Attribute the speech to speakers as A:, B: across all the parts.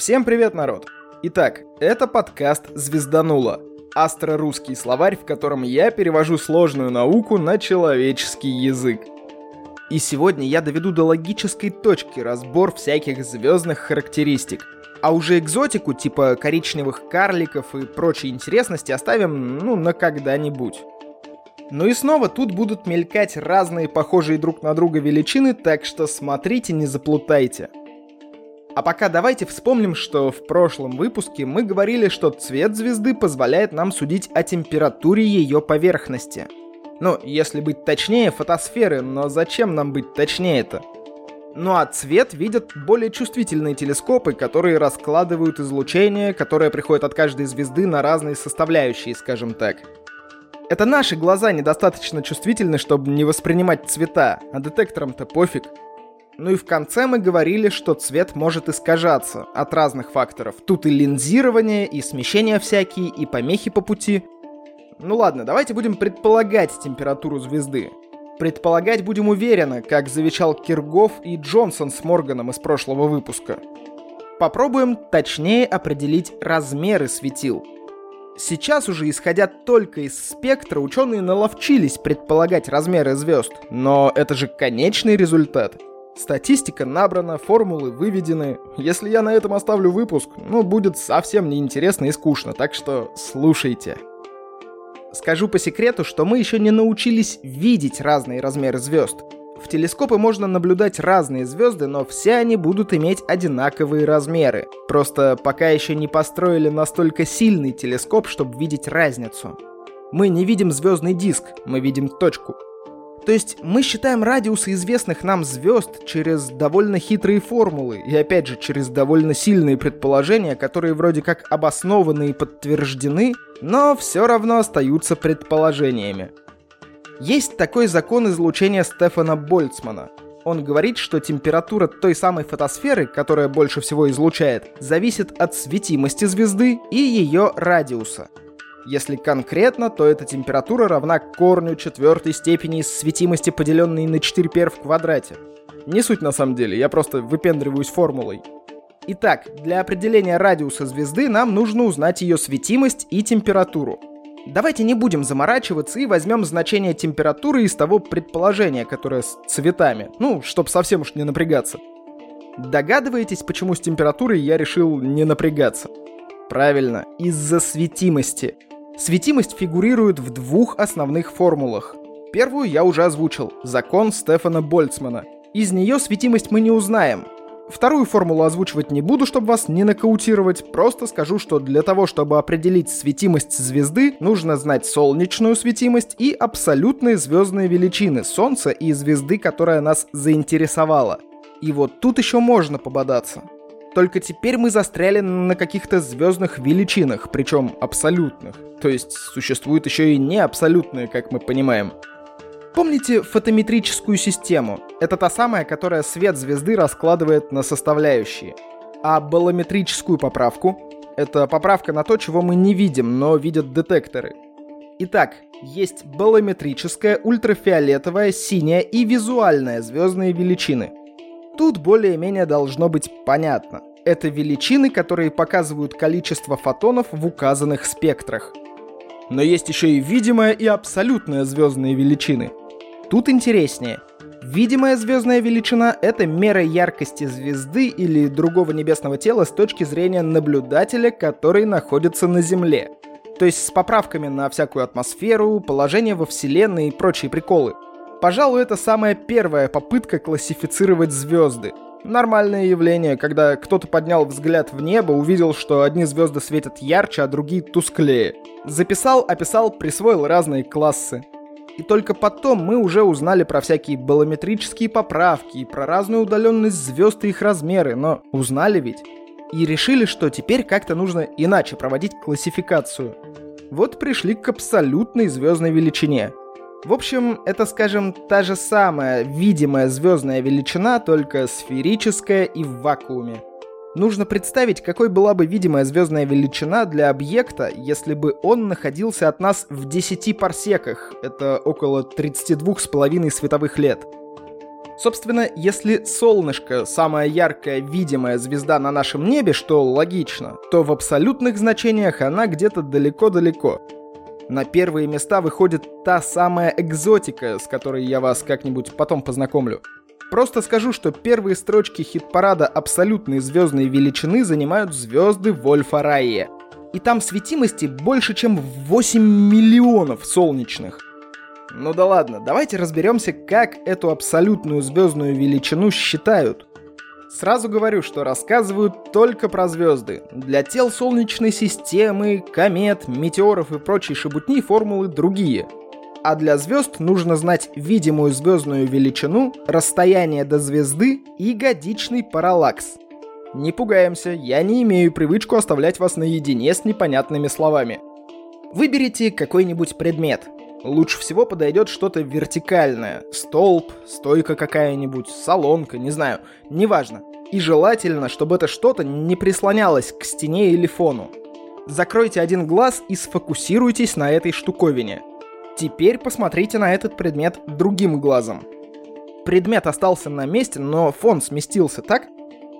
A: Всем привет, народ! Итак, это подкаст «Звездануло» астро-русский словарь, в котором я перевожу сложную науку на человеческий язык. И сегодня я доведу до логической точки разбор всяких звездных характеристик. А уже экзотику, типа коричневых карликов и прочей интересности оставим, ну, на когда-нибудь. Ну и снова тут будут мелькать разные похожие друг на друга величины, так что смотрите, не заплутайте. А пока давайте вспомним, что в прошлом выпуске мы говорили, что цвет звезды позволяет нам судить о температуре ее поверхности. Ну, если быть точнее, фотосферы, но зачем нам быть точнее-то? Ну а цвет видят более чувствительные телескопы, которые раскладывают излучение, которое приходит от каждой звезды на разные составляющие, скажем так. Это наши глаза недостаточно чувствительны, чтобы не воспринимать цвета, а детекторам-то пофиг. Ну и в конце мы говорили, что цвет может искажаться от разных факторов. Тут и линзирование, и смещения всякие, и помехи по пути. Ну ладно, давайте будем предполагать температуру звезды. Предполагать будем уверенно, как завещал Киргов и Джонсон с Морганом из прошлого выпуска. Попробуем точнее определить размеры светил. Сейчас уже, исходя только из спектра, ученые наловчились предполагать размеры звезд, но это же конечный результат — Статистика набрана, формулы выведены. Если я на этом оставлю выпуск, ну, будет совсем неинтересно и скучно, так что слушайте. Скажу по секрету, что мы еще не научились видеть разные размеры звезд. В телескопы можно наблюдать разные звезды, но все они будут иметь одинаковые размеры. Просто пока еще не построили настолько сильный телескоп, чтобы видеть разницу. Мы не видим звездный диск, мы видим точку. То есть мы считаем радиусы известных нам звезд через довольно хитрые формулы и опять же через довольно сильные предположения, которые вроде как обоснованы и подтверждены, но все равно остаются предположениями. Есть такой закон излучения Стефана Больцмана. Он говорит, что температура той самой фотосферы, которая больше всего излучает, зависит от светимости звезды и ее радиуса – если конкретно, то эта температура равна корню четвертой степени светимости, поделенной на 4 пер в квадрате. Не суть на самом деле, я просто выпендриваюсь формулой. Итак, для определения радиуса звезды нам нужно узнать ее светимость и температуру. Давайте не будем заморачиваться и возьмем значение температуры из того предположения, которое с цветами. Ну, чтоб совсем уж не напрягаться. Догадываетесь, почему с температурой я решил не напрягаться? Правильно, из-за светимости. Светимость фигурирует в двух основных формулах. Первую я уже озвучил – закон Стефана Больцмана. Из нее светимость мы не узнаем. Вторую формулу озвучивать не буду, чтобы вас не нокаутировать, просто скажу, что для того, чтобы определить светимость звезды, нужно знать солнечную светимость и абсолютные звездные величины Солнца и звезды, которая нас заинтересовала. И вот тут еще можно пободаться. Только теперь мы застряли на каких-то звездных величинах, причем абсолютных. То есть существуют еще и не абсолютные, как мы понимаем. Помните фотометрическую систему? Это та самая, которая свет звезды раскладывает на составляющие. А балометрическую поправку? Это поправка на то, чего мы не видим, но видят детекторы. Итак, есть балометрическая, ультрафиолетовая, синяя и визуальная звездные величины – Тут более-менее должно быть понятно. Это величины, которые показывают количество фотонов в указанных спектрах. Но есть еще и видимая и абсолютная звездные величины. Тут интереснее. Видимая звездная величина — это мера яркости звезды или другого небесного тела с точки зрения наблюдателя, который находится на Земле. То есть с поправками на всякую атмосферу, положение во Вселенной и прочие приколы — Пожалуй, это самая первая попытка классифицировать звезды. Нормальное явление, когда кто-то поднял взгляд в небо, увидел, что одни звезды светят ярче, а другие тусклее. Записал, описал, присвоил разные классы. И только потом мы уже узнали про всякие балометрические поправки и про разную удаленность звезд и их размеры, но узнали ведь? И решили, что теперь как-то нужно иначе проводить классификацию. Вот пришли к абсолютной звездной величине. В общем, это, скажем, та же самая видимая звездная величина, только сферическая и в вакууме. Нужно представить, какой была бы видимая звездная величина для объекта, если бы он находился от нас в 10 парсеках, это около 32,5 световых лет. Собственно, если солнышко — самая яркая видимая звезда на нашем небе, что логично, то в абсолютных значениях она где-то далеко-далеко. На первые места выходит та самая экзотика, с которой я вас как-нибудь потом познакомлю. Просто скажу, что первые строчки хит-парада абсолютной звездной величины занимают звезды Вольфа Райе. И там светимости больше, чем в 8 миллионов солнечных. Ну да ладно, давайте разберемся, как эту абсолютную звездную величину считают. Сразу говорю, что рассказывают только про звезды. Для тел Солнечной системы, комет, метеоров и прочей шебутни формулы другие. А для звезд нужно знать видимую звездную величину, расстояние до звезды и годичный параллакс. Не пугаемся, я не имею привычку оставлять вас наедине с непонятными словами. Выберите какой-нибудь предмет, Лучше всего подойдет что-то вертикальное. Столб, стойка какая-нибудь, салонка, не знаю. Неважно. И желательно, чтобы это что-то не прислонялось к стене или фону. Закройте один глаз и сфокусируйтесь на этой штуковине. Теперь посмотрите на этот предмет другим глазом. Предмет остался на месте, но фон сместился, так?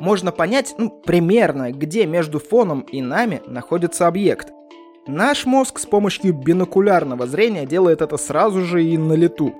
A: Можно понять, ну, примерно, где между фоном и нами находится объект. Наш мозг с помощью бинокулярного зрения делает это сразу же и на лету.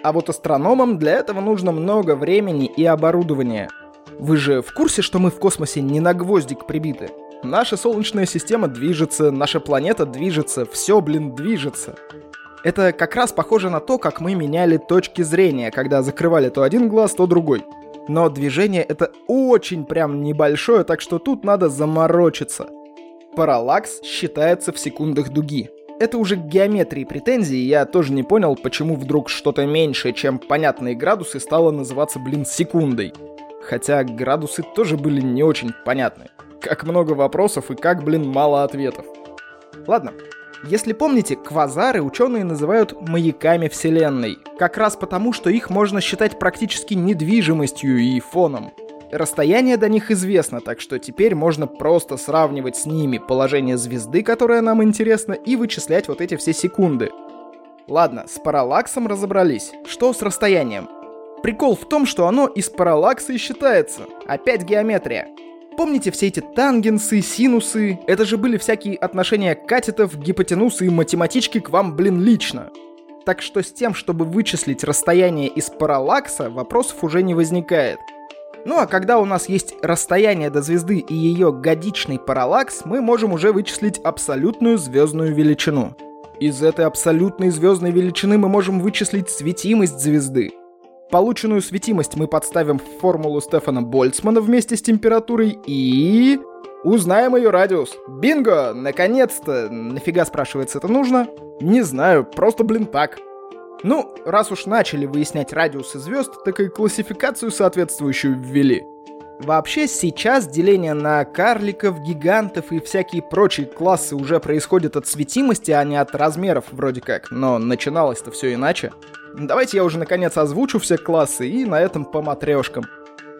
A: А вот астрономам для этого нужно много времени и оборудования. Вы же в курсе, что мы в космосе не на гвоздик прибиты? Наша Солнечная система движется, наша планета движется, все, блин, движется. Это как раз похоже на то, как мы меняли точки зрения, когда закрывали то один глаз, то другой. Но движение это очень прям небольшое, так что тут надо заморочиться – Параллакс считается в секундах дуги. Это уже к геометрии претензии, я тоже не понял, почему вдруг что-то меньшее, чем понятные градусы, стало называться, блин, секундой. Хотя градусы тоже были не очень понятны. Как много вопросов и как, блин, мало ответов. Ладно, если помните, квазары ученые называют маяками Вселенной. Как раз потому, что их можно считать практически недвижимостью и фоном. Расстояние до них известно, так что теперь можно просто сравнивать с ними положение звезды, которая нам интересна, и вычислять вот эти все секунды. Ладно, с параллаксом разобрались. Что с расстоянием? Прикол в том, что оно из параллакса и считается. Опять геометрия. Помните все эти тангенсы, синусы? Это же были всякие отношения катетов, гипотенусы и математички к вам, блин, лично. Так что с тем, чтобы вычислить расстояние из параллакса, вопросов уже не возникает. Ну а когда у нас есть расстояние до звезды и ее годичный параллакс, мы можем уже вычислить абсолютную звездную величину. Из этой абсолютной звездной величины мы можем вычислить светимость звезды. Полученную светимость мы подставим в формулу Стефана Больцмана вместе с температурой и... Узнаем ее радиус. Бинго! Наконец-то! Нафига, спрашивается, это нужно? Не знаю, просто, блин, так. Ну, раз уж начали выяснять радиусы звезд, так и классификацию соответствующую ввели. Вообще сейчас деление на карликов, гигантов и всякие прочие классы уже происходит от светимости, а не от размеров вроде как, но начиналось-то все иначе. Давайте я уже наконец озвучу все классы и на этом по матрешкам.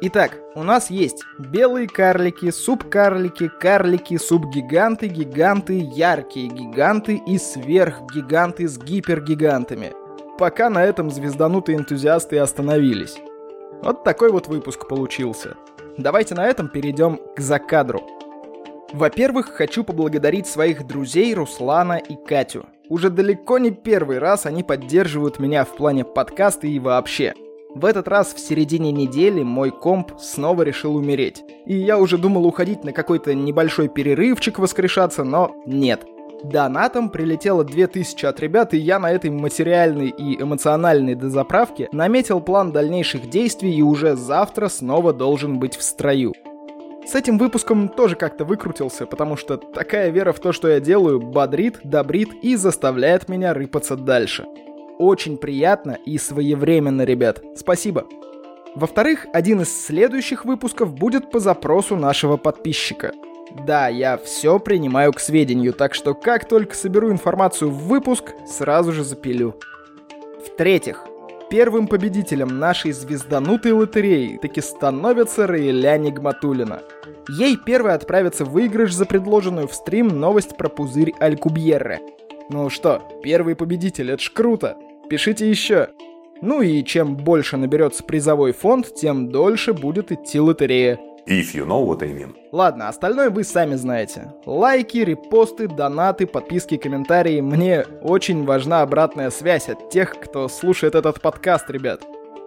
A: Итак, у нас есть белые карлики, субкарлики, карлики, субгиганты, гиганты, яркие гиганты и сверхгиганты с гипергигантами – Пока на этом звезданутые энтузиасты остановились. Вот такой вот выпуск получился. Давайте на этом перейдем к закадру. Во-первых, хочу поблагодарить своих друзей Руслана и Катю. Уже далеко не первый раз они поддерживают меня в плане подкаста и вообще. В этот раз в середине недели мой комп снова решил умереть. И я уже думал уходить на какой-то небольшой перерывчик воскрешаться, но нет. Донатом прилетело 2000 от ребят, и я на этой материальной и эмоциональной дозаправке наметил план дальнейших действий и уже завтра снова должен быть в строю. С этим выпуском тоже как-то выкрутился, потому что такая вера в то, что я делаю, бодрит, добрит и заставляет меня рыпаться дальше. Очень приятно и своевременно, ребят. Спасибо. Во-вторых, один из следующих выпусков будет по запросу нашего подписчика – да, я все принимаю к сведению, так что как только соберу информацию в выпуск, сразу же запилю. В-третьих, первым победителем нашей звезданутой лотереи таки становится Раиля Нигматулина. Ей первой отправится выигрыш за предложенную в стрим новость про пузырь Алькубьерре. Ну что, первый победитель, это ж круто. Пишите еще. Ну и чем больше наберется призовой фонд, тем дольше будет идти лотерея.
B: If you know what I mean.
A: Ладно, остальное вы сами знаете. Лайки, репосты, донаты, подписки, комментарии. Мне очень важна обратная связь от тех, кто слушает этот подкаст, ребят.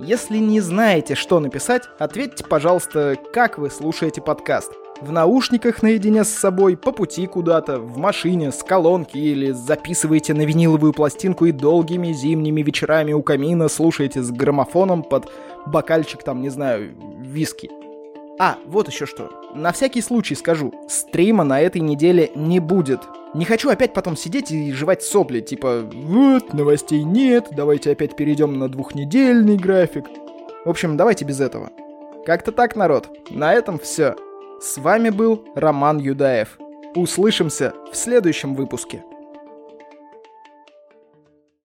A: Если не знаете, что написать, ответьте, пожалуйста, как вы слушаете подкаст. В наушниках наедине с собой, по пути куда-то, в машине, с колонки или записываете на виниловую пластинку и долгими зимними вечерами у камина слушаете с граммофоном под бокальчик там, не знаю, виски. А, вот еще что. На всякий случай скажу, стрима на этой неделе не будет. Не хочу опять потом сидеть и жевать сопли, типа «Вот, новостей нет, давайте опять перейдем на двухнедельный график». В общем, давайте без этого. Как-то так, народ. На этом все. С вами был Роман Юдаев. Услышимся в следующем выпуске.